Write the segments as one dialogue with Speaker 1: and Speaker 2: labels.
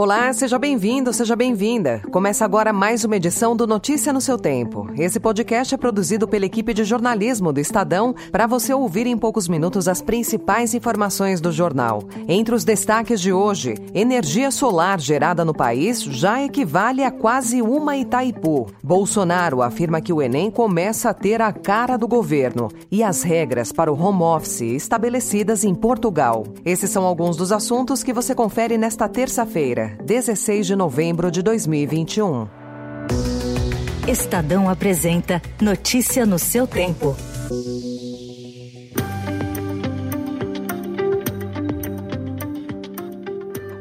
Speaker 1: Olá, seja bem-vindo, seja bem-vinda. Começa agora mais uma edição do Notícia no seu Tempo. Esse podcast é produzido pela equipe de jornalismo do Estadão para você ouvir em poucos minutos as principais informações do jornal. Entre os destaques de hoje, energia solar gerada no país já equivale a quase uma Itaipu. Bolsonaro afirma que o Enem começa a ter a cara do governo e as regras para o home office estabelecidas em Portugal. Esses são alguns dos assuntos que você confere nesta terça-feira. 16 de novembro de 2021.
Speaker 2: Estadão apresenta Notícia no seu tempo.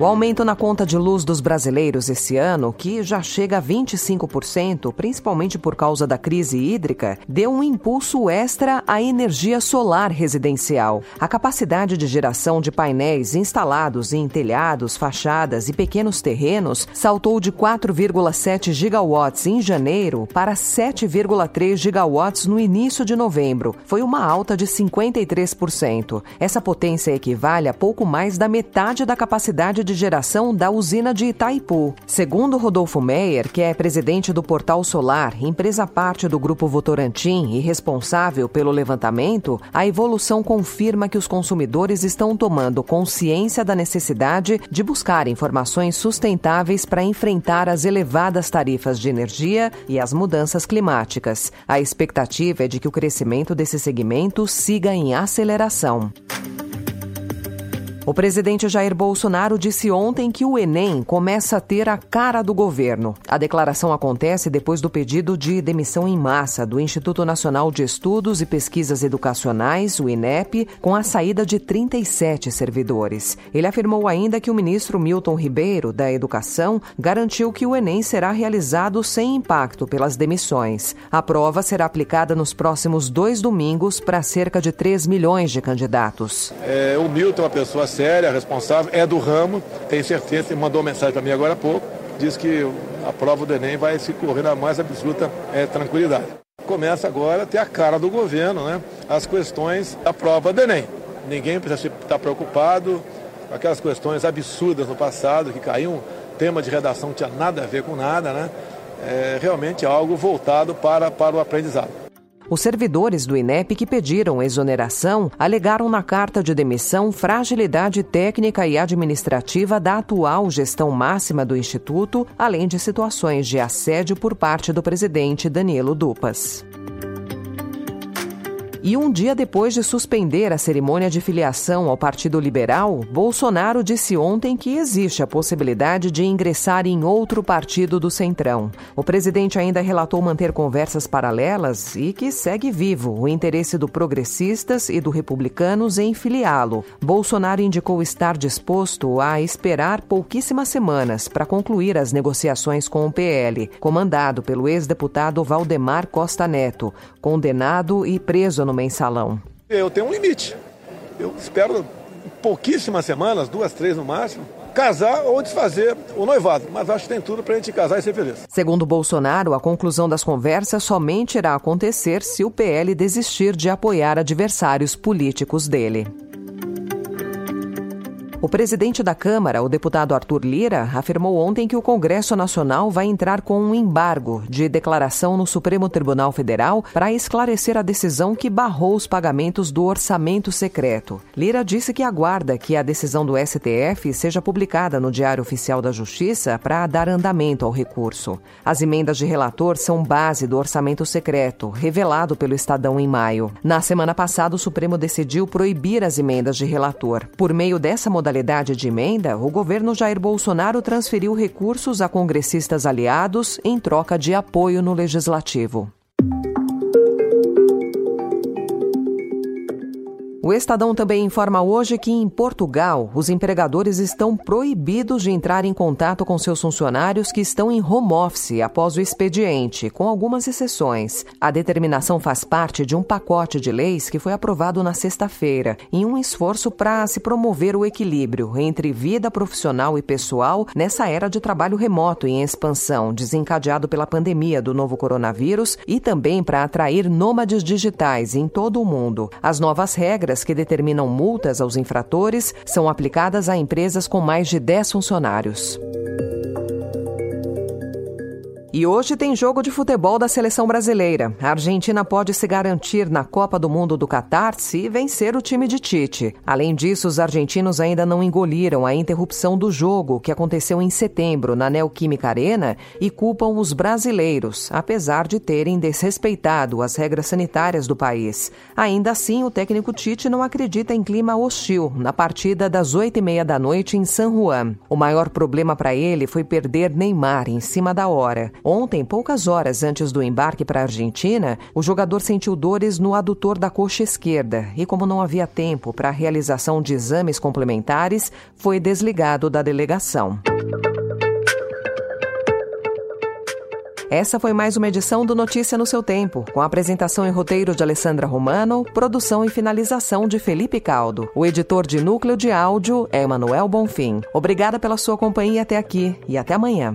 Speaker 1: O aumento na conta de luz dos brasileiros esse ano, que já chega a 25%, principalmente por causa da crise hídrica, deu um impulso extra à energia solar residencial. A capacidade de geração de painéis instalados em telhados, fachadas e pequenos terrenos saltou de 4,7 gigawatts em janeiro para 7,3 gigawatts no início de novembro. Foi uma alta de 53%. Essa potência equivale a pouco mais da metade da capacidade de geração da usina de Itaipu. Segundo Rodolfo Meyer, que é presidente do Portal Solar, empresa parte do Grupo Votorantim e responsável pelo levantamento, a evolução confirma que os consumidores estão tomando consciência da necessidade de buscar informações sustentáveis para enfrentar as elevadas tarifas de energia e as mudanças climáticas. A expectativa é de que o crescimento desse segmento siga em aceleração. O presidente Jair Bolsonaro disse ontem que o Enem começa a ter a cara do governo. A declaração acontece depois do pedido de demissão em massa do Instituto Nacional de Estudos e Pesquisas Educacionais, o INEP, com a saída de 37 servidores. Ele afirmou ainda que o ministro Milton Ribeiro, da Educação, garantiu que o Enem será realizado sem impacto pelas demissões. A prova será aplicada nos próximos dois domingos para cerca de 3 milhões de candidatos.
Speaker 3: É, o Milton é uma pessoa séria, responsável, é do ramo, tem certeza, mandou mensagem para mim agora há pouco, diz que a prova do Enem vai se correr na mais absoluta é, tranquilidade. Começa agora a ter a cara do governo, né? As questões da prova do Enem. Ninguém precisa estar preocupado com aquelas questões absurdas no passado, que caiu um tema de redação que tinha nada a ver com nada, né? É realmente algo voltado para, para o aprendizado.
Speaker 1: Os servidores do INEP que pediram exoneração alegaram na carta de demissão fragilidade técnica e administrativa da atual gestão máxima do Instituto, além de situações de assédio por parte do presidente Danilo Dupas. E um dia depois de suspender a cerimônia de filiação ao Partido Liberal, Bolsonaro disse ontem que existe a possibilidade de ingressar em outro partido do Centrão. O presidente ainda relatou manter conversas paralelas e que segue vivo o interesse do Progressistas e do Republicanos em filiá-lo. Bolsonaro indicou estar disposto a esperar pouquíssimas semanas para concluir as negociações com o PL, comandado pelo ex-deputado Valdemar Costa Neto, condenado e preso no mensalão?
Speaker 3: Eu tenho um limite. Eu espero pouquíssimas semanas, duas, três no máximo, casar ou desfazer o noivado. Mas acho que tem tudo para a gente casar e ser feliz.
Speaker 1: Segundo Bolsonaro, a conclusão das conversas somente irá acontecer se o PL desistir de apoiar adversários políticos dele. O presidente da Câmara, o deputado Arthur Lira, afirmou ontem que o Congresso Nacional vai entrar com um embargo de declaração no Supremo Tribunal Federal para esclarecer a decisão que barrou os pagamentos do orçamento secreto. Lira disse que aguarda que a decisão do STF seja publicada no Diário Oficial da Justiça para dar andamento ao recurso. As emendas de relator são base do orçamento secreto, revelado pelo Estadão em maio. Na semana passada, o Supremo decidiu proibir as emendas de relator. Por meio dessa modalidade, modalidade de emenda, o governo Jair Bolsonaro transferiu recursos a congressistas aliados em troca de apoio no legislativo. O Estadão também informa hoje que em Portugal, os empregadores estão proibidos de entrar em contato com seus funcionários que estão em home office após o expediente, com algumas exceções. A determinação faz parte de um pacote de leis que foi aprovado na sexta-feira, em um esforço para se promover o equilíbrio entre vida profissional e pessoal nessa era de trabalho remoto em expansão, desencadeado pela pandemia do novo coronavírus e também para atrair nômades digitais em todo o mundo. As novas regras que determinam multas aos infratores são aplicadas a empresas com mais de 10 funcionários. E hoje tem jogo de futebol da seleção brasileira. A Argentina pode se garantir na Copa do Mundo do Catar se vencer o time de Tite. Além disso, os argentinos ainda não engoliram a interrupção do jogo que aconteceu em setembro na Neoquímica Arena e culpam os brasileiros, apesar de terem desrespeitado as regras sanitárias do país. Ainda assim, o técnico Tite não acredita em clima hostil na partida das oito e meia da noite em San Juan. O maior problema para ele foi perder Neymar em cima da hora. Ontem, poucas horas antes do embarque para a Argentina, o jogador sentiu dores no adutor da coxa esquerda e, como não havia tempo para a realização de exames complementares, foi desligado da delegação. Essa foi mais uma edição do Notícia no seu tempo, com apresentação e roteiro de Alessandra Romano, produção e finalização de Felipe Caldo. O editor de núcleo de áudio é Emanuel Bonfim. Obrigada pela sua companhia até aqui e até amanhã.